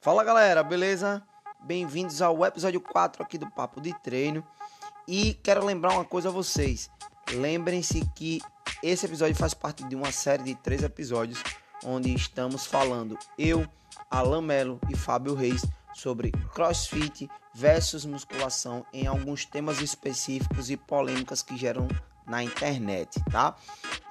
Fala galera, beleza? Bem-vindos ao episódio 4 aqui do Papo de Treino. E quero lembrar uma coisa a vocês. Lembrem-se que esse episódio faz parte de uma série de três episódios onde estamos falando eu, Alan Melo e Fábio Reis sobre crossfit versus musculação em alguns temas específicos e polêmicas que geram na internet, tá?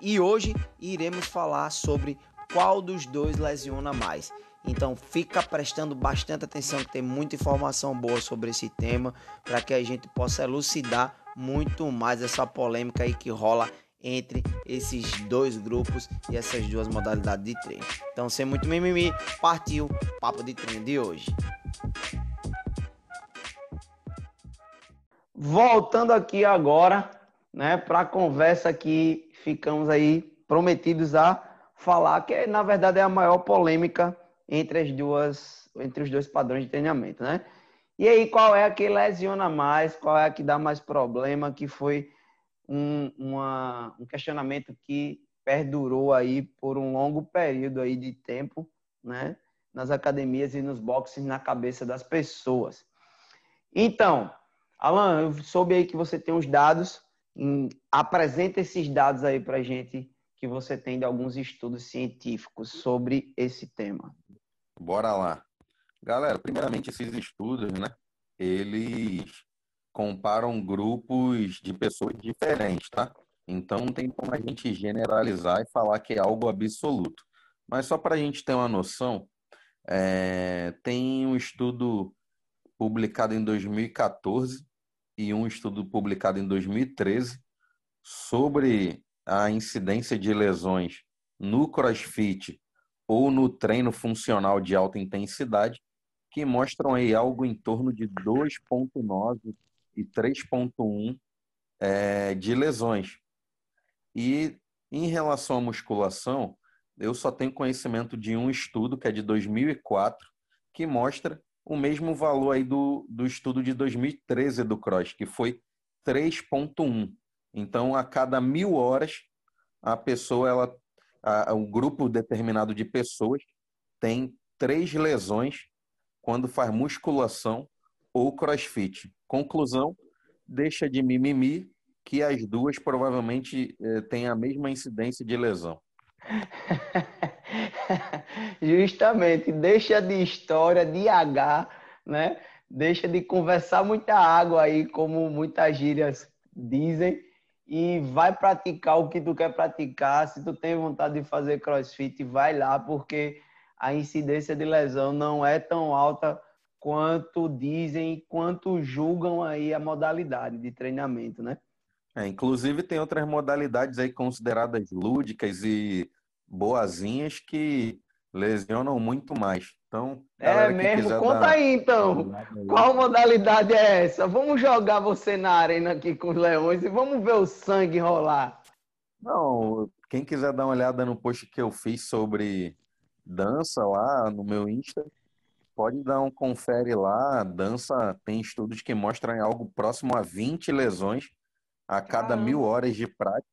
E hoje iremos falar sobre qual dos dois lesiona mais. Então fica prestando bastante atenção que tem muita informação boa sobre esse tema para que a gente possa elucidar muito mais essa polêmica aí que rola entre esses dois grupos e essas duas modalidades de treino. Então, sem muito mimimi, partiu o papo de treino de hoje. Voltando aqui agora, né, para a conversa que ficamos aí prometidos a falar, que na verdade é a maior polêmica entre as duas, entre os dois padrões de treinamento, né? E aí, qual é a que lesiona mais? Qual é a que dá mais problema? Que foi um, uma, um questionamento que perdurou aí por um longo período aí de tempo, né? Nas academias e nos boxes na cabeça das pessoas. Então, Alan, eu soube aí que você tem os dados. Em, apresenta esses dados aí para gente que você tem de alguns estudos científicos sobre esse tema. Bora lá. Galera, primeiramente esses estudos, né? Eles comparam grupos de pessoas diferentes, tá? Então não tem como a gente generalizar e falar que é algo absoluto. Mas só para a gente ter uma noção, é, tem um estudo publicado em 2014 e um estudo publicado em 2013 sobre a incidência de lesões no CrossFit ou no treino funcional de alta intensidade, que mostram aí algo em torno de 2,9 e 3,1 é, de lesões. E em relação à musculação, eu só tenho conhecimento de um estudo, que é de 2004, que mostra o mesmo valor aí do, do estudo de 2013 do CROSS, que foi 3,1. Então, a cada mil horas, a pessoa ela um grupo determinado de pessoas tem três lesões quando faz musculação ou crossfit. Conclusão, deixa de mimimi que as duas provavelmente eh, têm a mesma incidência de lesão. Justamente, deixa de história, de H, né? Deixa de conversar muita água aí, como muitas gírias dizem, e vai praticar o que tu quer praticar. Se tu tem vontade de fazer crossfit, vai lá, porque a incidência de lesão não é tão alta quanto dizem, quanto julgam aí a modalidade de treinamento, né? É, inclusive tem outras modalidades aí consideradas lúdicas e boazinhas que lesionam muito mais. Então, é mesmo? Conta dar... aí então. Qual modalidade é essa? Vamos jogar você na arena aqui com os leões e vamos ver o sangue rolar. Não, quem quiser dar uma olhada no post que eu fiz sobre dança lá no meu Insta, pode dar um confere lá. Dança tem estudos que mostram algo próximo a 20 lesões a cada ah. mil horas de prática.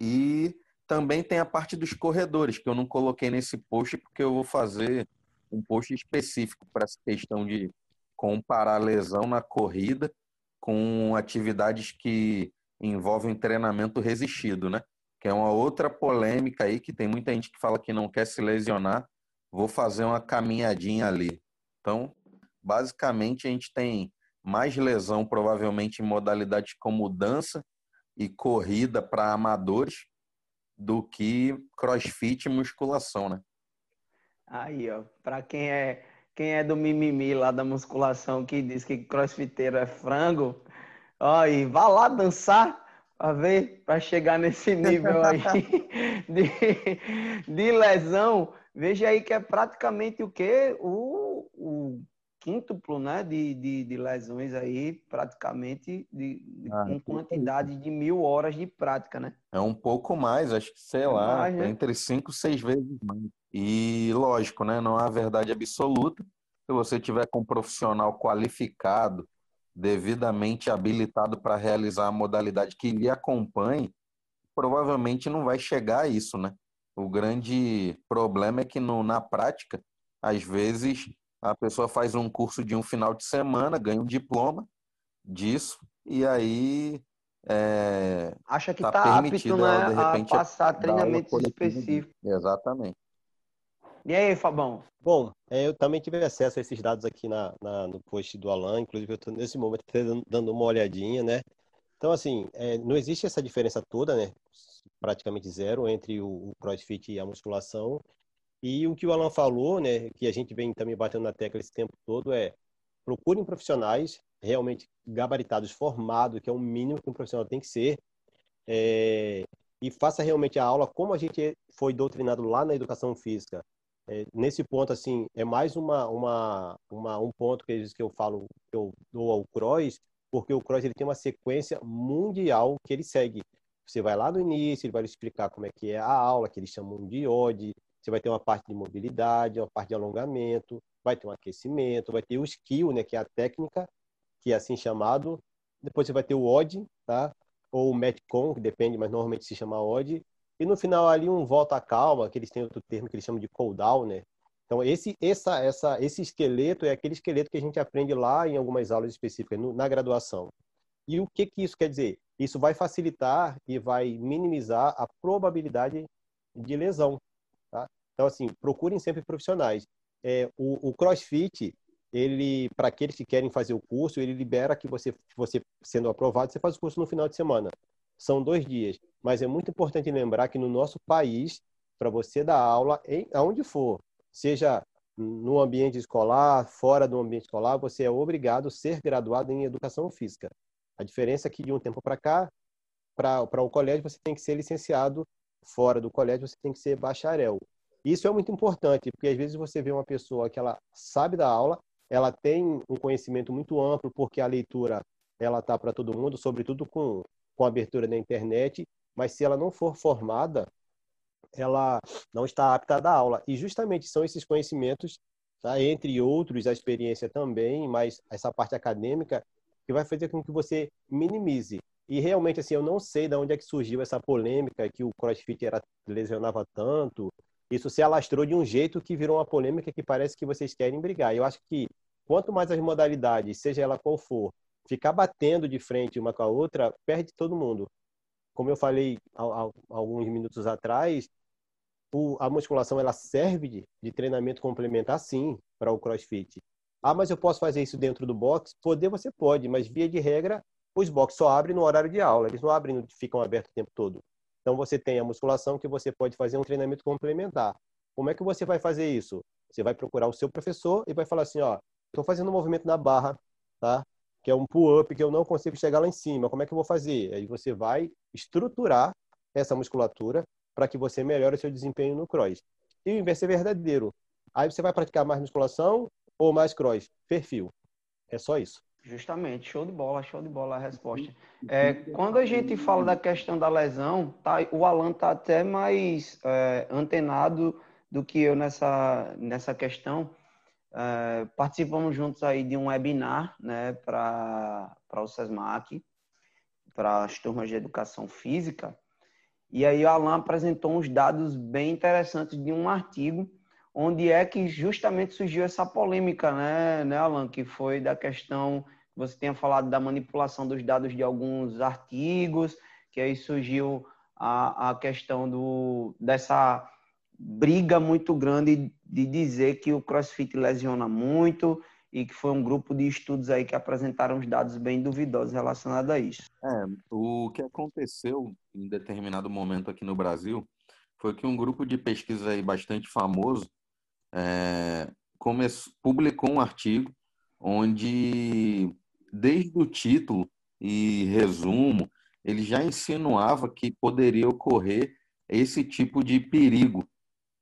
E também tem a parte dos corredores, que eu não coloquei nesse post, porque eu vou fazer um post específico para essa questão de comparar lesão na corrida com atividades que envolvem treinamento resistido, né? Que é uma outra polêmica aí que tem muita gente que fala que não quer se lesionar. Vou fazer uma caminhadinha ali. Então, basicamente, a gente tem mais lesão, provavelmente, em modalidades como dança e corrida para amadores, do que crossfit e musculação, né? Aí, ó, para quem é quem é do mimimi lá da musculação que diz que crossfiteiro é frango, ó, e vá lá dançar para ver, para chegar nesse nível aí de, de lesão. Veja aí que é praticamente o quê? O, o quíntuplo né, de, de, de, lesões aí, praticamente, de, ah, com quantidade de mil horas de prática, né? É um pouco mais, acho que, sei é lá, mais, né? entre cinco, seis vezes mais. E, lógico, né, não há verdade absoluta. Se você tiver com um profissional qualificado, devidamente habilitado para realizar a modalidade que lhe acompanhe, provavelmente não vai chegar a isso, né? O grande problema é que no, na prática, às vezes, A pessoa faz um curso de um final de semana, ganha um diploma disso, e aí é, acha que está tá apto né, de repente, a passar treinamentos específicos. Exatamente. E aí, Fabão? Bom, é, eu também tive acesso a esses dados aqui na, na no post do Alan, inclusive eu estou nesse momento dando uma olhadinha, né? Então, assim, é, não existe essa diferença toda, né? Praticamente zero entre o, o crossfit e a musculação. E o que o Alan falou, né, que a gente vem também batendo na tecla esse tempo todo, é procurem profissionais realmente gabaritados, formados, que é o mínimo que um profissional tem que ser, é, e faça realmente a aula como a gente foi doutrinado lá na educação física. É, nesse ponto, assim, é mais uma, uma, uma, um ponto que, que eu falo, que eu dou ao cross, porque o cross ele tem uma sequência mundial que ele segue. Você vai lá no início, ele vai explicar como é que é a aula, que eles chamam de OD, você vai ter uma parte de mobilidade, uma parte de alongamento, vai ter um aquecimento, vai ter o skill, né, que é a técnica, que é assim chamado. Depois você vai ter o odd, tá? Ou o metcon, que depende, mas normalmente se chama odd. E no final ali um volta à calma, que eles têm outro termo que eles chamam de cool down, né? Então esse essa essa esse esqueleto é aquele esqueleto que a gente aprende lá em algumas aulas específicas no, na graduação. E o que que isso quer dizer? Isso vai facilitar e vai minimizar a probabilidade de lesão? Então assim, procurem sempre profissionais. É, o, o CrossFit ele para aqueles que querem fazer o curso, ele libera que você, você sendo aprovado, você faz o curso no final de semana. São dois dias. Mas é muito importante lembrar que no nosso país, para você dar aula, em, aonde for, seja no ambiente escolar, fora do ambiente escolar, você é obrigado a ser graduado em educação física. A diferença é que de um tempo para cá, para o colégio, você tem que ser licenciado, fora do colégio, você tem que ser bacharel. Isso é muito importante, porque às vezes você vê uma pessoa que ela sabe da aula, ela tem um conhecimento muito amplo, porque a leitura ela tá para todo mundo, sobretudo com, com a abertura da internet, mas se ela não for formada, ela não está apta a dar aula. E justamente são esses conhecimentos, tá? entre outros, a experiência também, mas essa parte acadêmica, que vai fazer com que você minimize. E realmente, assim, eu não sei de onde é que surgiu essa polêmica que o CrossFit era, lesionava tanto, isso se alastrou de um jeito que virou uma polêmica que parece que vocês querem brigar. Eu acho que quanto mais as modalidades, seja ela qual for, ficar batendo de frente uma com a outra, perde todo mundo. Como eu falei alguns minutos atrás, a musculação ela serve de, de treinamento complementar sim para o CrossFit. Ah, mas eu posso fazer isso dentro do box? Poder você pode, mas via de regra, os boxes só abrem no horário de aula, eles não abrem, ficam abertos o tempo todo. Então você tem a musculação que você pode fazer um treinamento complementar. Como é que você vai fazer isso? Você vai procurar o seu professor e vai falar assim, ó, estou fazendo um movimento na barra, tá? Que é um pull-up que eu não consigo chegar lá em cima. Como é que eu vou fazer? Aí você vai estruturar essa musculatura para que você melhore o seu desempenho no cross. E o inverso é verdadeiro. Aí você vai praticar mais musculação ou mais cross? Perfil. É só isso. Justamente, show de bola, show de bola a resposta. É, quando a gente fala da questão da lesão, tá, o Alan está até mais é, antenado do que eu nessa, nessa questão. É, participamos juntos aí de um webinar né, para o SESMAC, para as turmas de educação física. E aí o Alan apresentou uns dados bem interessantes de um artigo onde é que justamente surgiu essa polêmica, né, né, Alan, que foi da questão você tinha falado da manipulação dos dados de alguns artigos, que aí surgiu a, a questão do, dessa briga muito grande de dizer que o CrossFit lesiona muito e que foi um grupo de estudos aí que apresentaram os dados bem duvidosos relacionados a isso. É, o que aconteceu em determinado momento aqui no Brasil foi que um grupo de pesquisa aí bastante famoso é, começou, publicou um artigo onde, desde o título e resumo, ele já insinuava que poderia ocorrer esse tipo de perigo.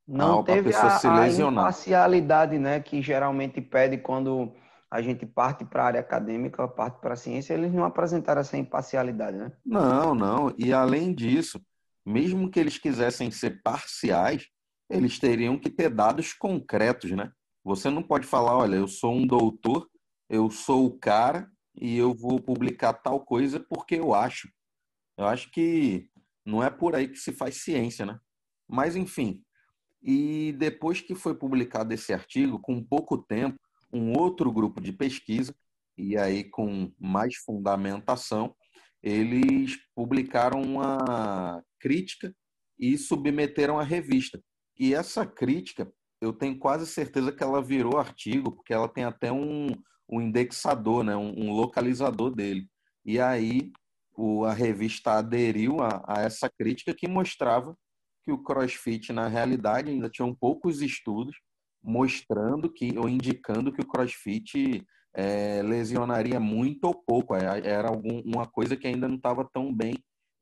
Não teve a, a imparcialidade né, que geralmente pede quando a gente parte para a área acadêmica, parte para a ciência, eles não apresentaram essa imparcialidade, né? Não, não. E além disso, mesmo que eles quisessem ser parciais, eles teriam que ter dados concretos, né? Você não pode falar, olha, eu sou um doutor, eu sou o cara e eu vou publicar tal coisa porque eu acho. Eu acho que não é por aí que se faz ciência, né? Mas enfim. E depois que foi publicado esse artigo, com pouco tempo, um outro grupo de pesquisa, e aí com mais fundamentação, eles publicaram uma crítica e submeteram à revista. E essa crítica, eu tenho quase certeza que ela virou artigo, porque ela tem até um, um indexador, né? um, um localizador dele. E aí o, a revista aderiu a, a essa crítica que mostrava que o CrossFit, na realidade, ainda tinham poucos estudos mostrando que ou indicando que o CrossFit é, lesionaria muito ou pouco. É, era algum, uma coisa que ainda não estava tão bem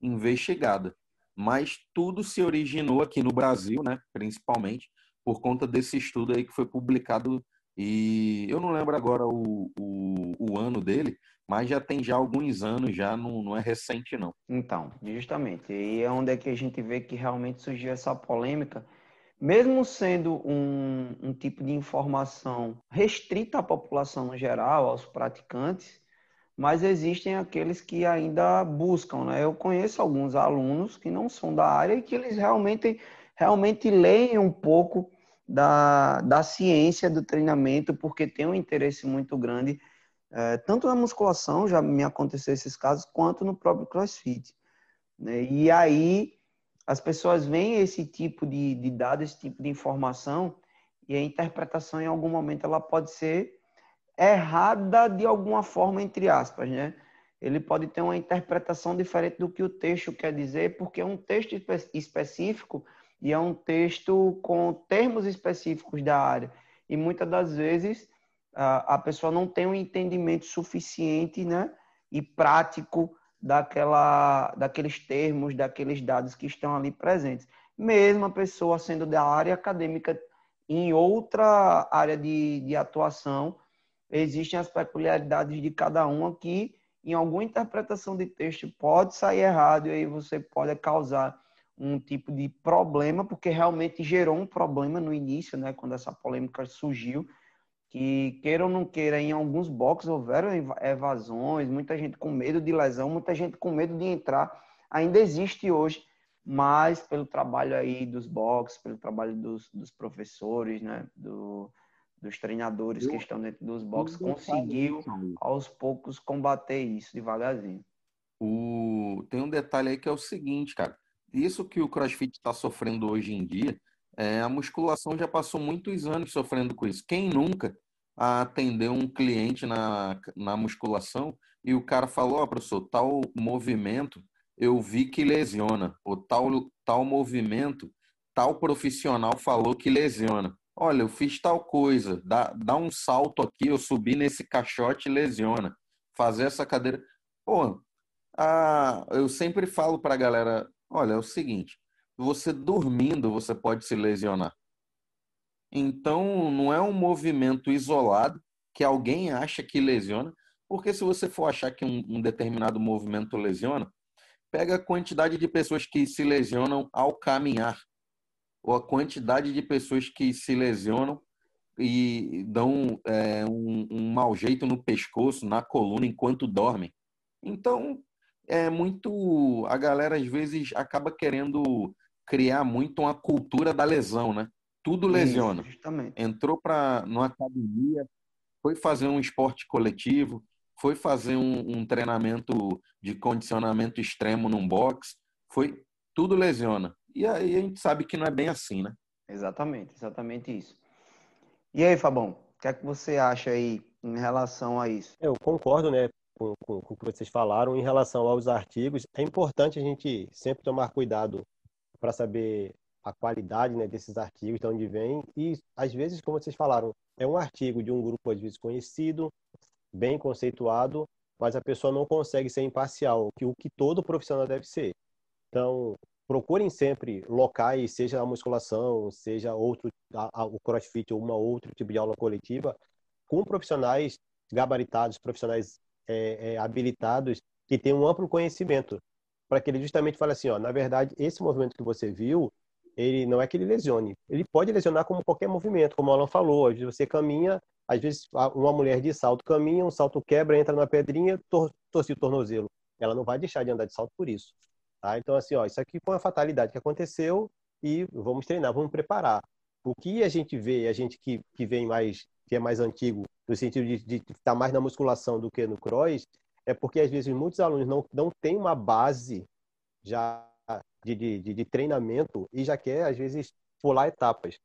investigada. Mas tudo se originou aqui no Brasil, né, principalmente, por conta desse estudo aí que foi publicado. E eu não lembro agora o, o, o ano dele, mas já tem já alguns anos, já não, não é recente, não. Então, justamente. E é onde é que a gente vê que realmente surgiu essa polêmica mesmo sendo um, um, tipo de informação restrita à população no geral, aos praticantes, mas existem aqueles que ainda buscam, né? Eu conheço alguns alunos que não são da área e que eles realmente, realmente leem um pouco da, da ciência do treinamento, porque tem um interesse muito grande, é, tanto na musculação, já me aconteceu esses casos, quanto no próprio CrossFit. Né? E aí as pessoas veem esse tipo de, de dado, esse tipo de informação, e a interpretação em algum momento ela pode ser errada de alguma forma, entre aspas, né? Ele pode ter uma interpretação diferente do que o texto quer dizer, porque é um texto específico e é um texto com termos específicos da área. E muitas das vezes a pessoa não tem um entendimento suficiente né, e prático daquela, daqueles termos, daqueles dados que estão ali presentes. Mesmo a pessoa sendo da área acadêmica em outra área de, de atuação, existem as peculiaridades de cada um aqui. Em alguma interpretação de texto pode sair errado e aí você pode causar um tipo de problema, porque realmente gerou um problema no início, né, quando essa polêmica surgiu que queira ou não queira, em alguns boxes houveram evasões, muita gente com medo de lesão, muita gente com medo de entrar. Ainda existe hoje, mas pelo trabalho aí dos boxes, pelo trabalho dos, dos professores, né, do, dos treinadores eu, que estão dentro dos boxes, conseguiu aos poucos combater isso devagarzinho. O... Tem um detalhe aí que é o seguinte, cara. Isso que o CrossFit está sofrendo hoje em dia é, a musculação já passou muitos anos sofrendo com isso. Quem nunca atendeu um cliente na, na musculação e o cara falou, ó, oh, professor, tal movimento eu vi que lesiona, ou tal, tal movimento, tal profissional falou que lesiona. Olha, eu fiz tal coisa, dá, dá um salto aqui, eu subi nesse caixote e lesiona. Fazer essa cadeira. Pô, a, eu sempre falo para a galera: olha, é o seguinte, você dormindo você pode se lesionar. Então, não é um movimento isolado que alguém acha que lesiona, porque se você for achar que um, um determinado movimento lesiona, pega a quantidade de pessoas que se lesionam ao caminhar, ou a quantidade de pessoas que se lesionam e dão é, um, um mau jeito no pescoço, na coluna, enquanto dormem. Então, é muito. A galera às vezes acaba querendo criar muito uma cultura da lesão, né? Tudo lesiona. Isso, Entrou para numa academia, foi fazer um esporte coletivo, foi fazer um, um, treinamento de condicionamento extremo num box, foi tudo lesiona. E aí a gente sabe que não é bem assim, né? Exatamente, exatamente isso. E aí, Fabão, o que é que você acha aí em relação a isso? Eu concordo, né, com, com, com o que vocês falaram em relação aos artigos. É importante a gente sempre tomar cuidado para saber a qualidade né, desses artigos, de onde vem. E, às vezes, como vocês falaram, é um artigo de um grupo, às vezes, conhecido, bem conceituado, mas a pessoa não consegue ser imparcial, que o que todo profissional deve ser. Então, procurem sempre locais, seja a musculação, seja outro, a, a, o crossfit ou uma outro tipo de aula coletiva, com profissionais gabaritados, profissionais é, é, habilitados, que tenham um amplo conhecimento para que ele justamente fale assim, ó, na verdade, esse movimento que você viu, ele não é que ele lesione. Ele pode lesionar como qualquer movimento, como o Alan falou. Às vezes você caminha, às vezes uma mulher de salto caminha, um salto quebra, entra na pedrinha, tor torce o tornozelo. Ela não vai deixar de andar de salto por isso. Tá? Então, assim, ó, isso aqui foi uma fatalidade que aconteceu e vamos treinar, vamos preparar. O que a gente vê, a gente que, que vem mais que é mais antigo, no sentido de, estar mais na musculação do que no cross, é porque às vezes muitos alunos não, não têm uma base já de, de, de treinamento e já quer, às vezes, pular etapas.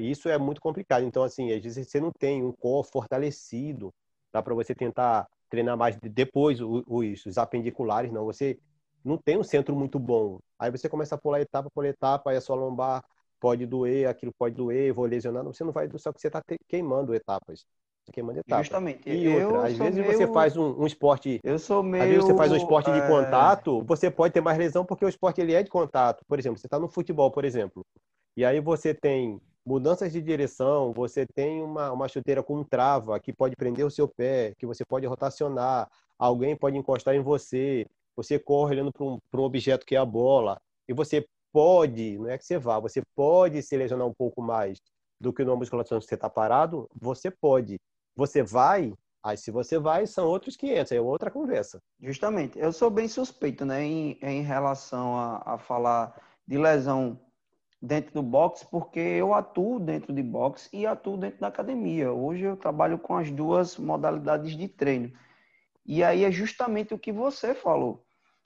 Isso é muito complicado. Então, assim, às vezes você não tem um core fortalecido, dá para você tentar treinar mais depois os, os apendiculares, não. Você não tem um centro muito bom. Aí você começa a pular etapa por etapa, aí a sua lombar pode doer, aquilo pode doer, vou lesionar. Você não vai, só que você está queimando etapas. Tá queimando etapas. Justamente. E outra, às vezes meio... você faz um, um, esporte. Eu sou meio. Às vezes você faz um esporte de é... contato, você pode ter mais lesão porque o esporte ele é de contato. Por exemplo, você está no futebol, por exemplo. E aí você tem mudanças de direção, você tem uma, uma chuteira com trava que pode prender o seu pé, que você pode rotacionar, alguém pode encostar em você, você corre olhando para um, um objeto que é a bola, e você pode, não é que você vá, você pode se lesionar um pouco mais do que numa musculação que você está parado, você pode. Você vai, aí se você vai, são outros 500, é outra conversa. Justamente. Eu sou bem suspeito, né, em, em relação a, a falar de lesão dentro do boxe, porque eu atuo dentro de boxe e atuo dentro da academia. Hoje eu trabalho com as duas modalidades de treino. E aí é justamente o que você falou,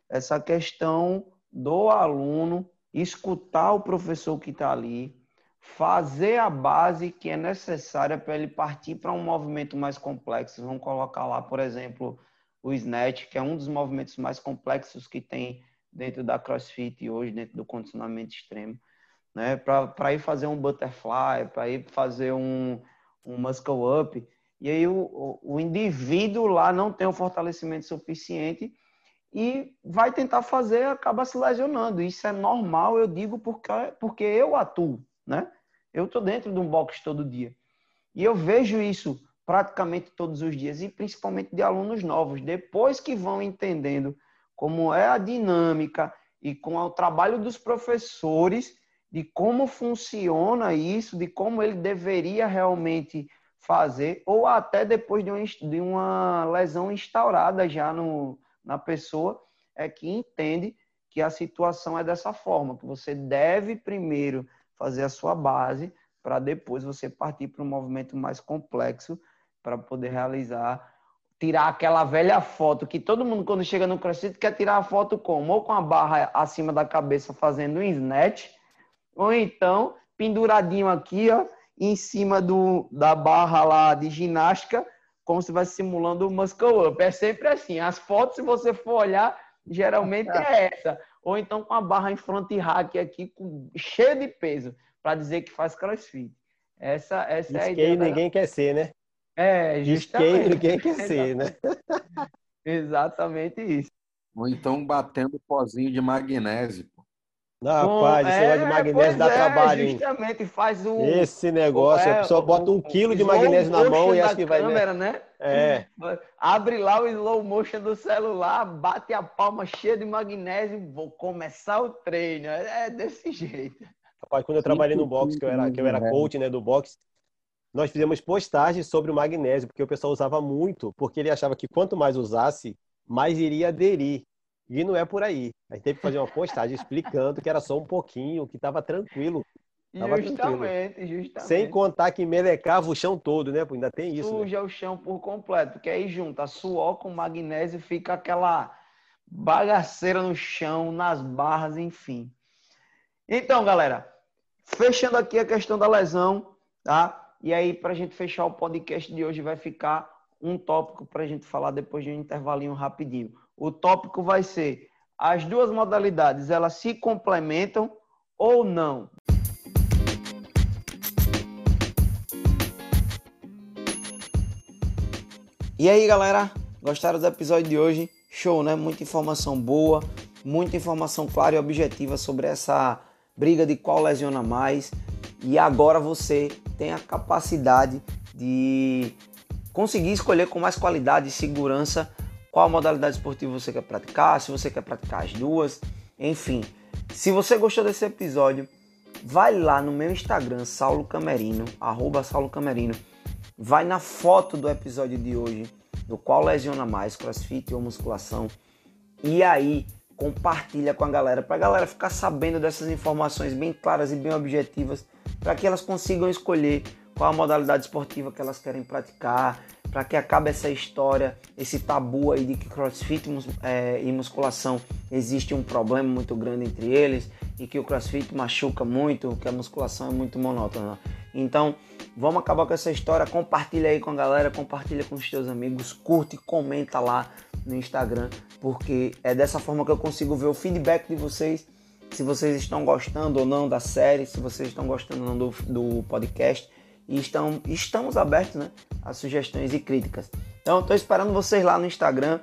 essa questão do aluno escutar o professor que está ali, fazer a base que é necessária para ele partir para um movimento mais complexo. Vamos colocar lá, por exemplo, o snatch, que é um dos movimentos mais complexos que tem dentro da CrossFit hoje, dentro do condicionamento extremo né? Para ir fazer um butterfly, para ir fazer um, um muscle up. E aí o, o indivíduo lá não tem o fortalecimento suficiente e vai tentar fazer, acaba se lesionando. Isso é normal, eu digo, porque, porque eu atuo, né? Eu estou dentro de um box todo dia. E eu vejo isso praticamente todos os dias, e principalmente de alunos novos, depois que vão entendendo como é a dinâmica e com o trabalho dos professores, de como funciona isso, de como ele deveria realmente fazer, ou até depois de uma, de uma lesão instaurada já no, na pessoa, é que entende que a situação é dessa forma, que você deve primeiro fazer a sua base para depois você partir para um movimento mais complexo para poder realizar tirar aquela velha foto que todo mundo quando chega no CrossFit quer tirar a foto como? Ou com a barra acima da cabeça fazendo um snatch ou então, penduradinho aqui, ó, em cima do, da barra lá de ginástica, como se vai simulando o muscle up. É sempre assim. As fotos, se você for olhar, geralmente é essa. Ou então com a barra em front rack aqui, com, cheia de peso, para dizer que faz crossfit. Essa, essa é a ideia. ninguém da... quer ser, né? É, justamente. Skate ninguém quer ser, né? Exatamente isso. Ou então batendo pozinho de magnésio. Não, rapaz, esse negócio de é, magnésio dá é, trabalho, justamente, faz o... Esse negócio, é, a pessoa bota um quilo de magnésio na mão e acha que vai... câmera, né? É. Abre lá o slow motion do celular, bate a palma cheia de magnésio, vou começar o treino. É, é desse jeito. Rapaz, quando eu trabalhei no box, que eu era, que eu era coach né, do box, nós fizemos postagens sobre o magnésio, porque o pessoal usava muito, porque ele achava que quanto mais usasse, mais iria aderir. E não é por aí. A gente teve que fazer uma postagem explicando que era só um pouquinho, que estava tranquilo. Tava justamente, tranquilo. justamente. Sem contar que melecava o chão todo, né? Ainda tem isso. Né? Suja né? o chão por completo, porque aí junta suor com magnésio fica aquela bagaceira no chão, nas barras, enfim. Então, galera, fechando aqui a questão da lesão, tá? E aí, para a gente fechar o podcast de hoje, vai ficar um tópico para a gente falar depois de um intervalinho rapidinho. O tópico vai ser: as duas modalidades elas se complementam ou não? E aí, galera? Gostaram do episódio de hoje? Show, né? Muita informação boa, muita informação clara e objetiva sobre essa briga de qual lesiona mais. E agora você tem a capacidade de conseguir escolher com mais qualidade e segurança qual modalidade esportiva você quer praticar, se você quer praticar as duas, enfim. Se você gostou desse episódio, vai lá no meu Instagram, Saulo Camerino, arroba Saulo Camerino, vai na foto do episódio de hoje, do qual lesiona mais, crossfit ou musculação, e aí compartilha com a galera, para a galera ficar sabendo dessas informações bem claras e bem objetivas, para que elas consigam escolher qual a modalidade esportiva que elas querem praticar, para que acabe essa história, esse tabu aí de que crossfit é, e musculação existe um problema muito grande entre eles e que o crossfit machuca muito, que a musculação é muito monótona. Então, vamos acabar com essa história. Compartilha aí com a galera, compartilha com os teus amigos, curte, comenta lá no Instagram, porque é dessa forma que eu consigo ver o feedback de vocês. Se vocês estão gostando ou não da série, se vocês estão gostando ou não do, do podcast e estão, estamos abertos né, a sugestões e críticas. Então, estou esperando vocês lá no Instagram.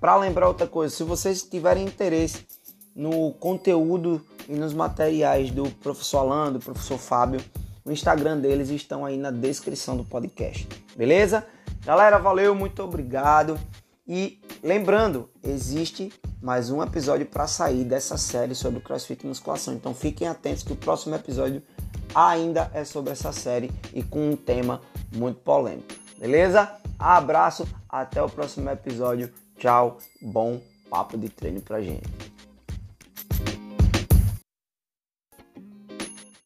Para lembrar outra coisa, se vocês tiverem interesse no conteúdo e nos materiais do professor Alan, do professor Fábio, o Instagram deles estão aí na descrição do podcast. Beleza? Galera, valeu, muito obrigado. E lembrando, existe mais um episódio para sair dessa série sobre CrossFit e musculação. Então fiquem atentos que o próximo episódio ainda é sobre essa série e com um tema muito polêmico. Beleza? Abraço, até o próximo episódio. Tchau, bom papo de treino pra gente.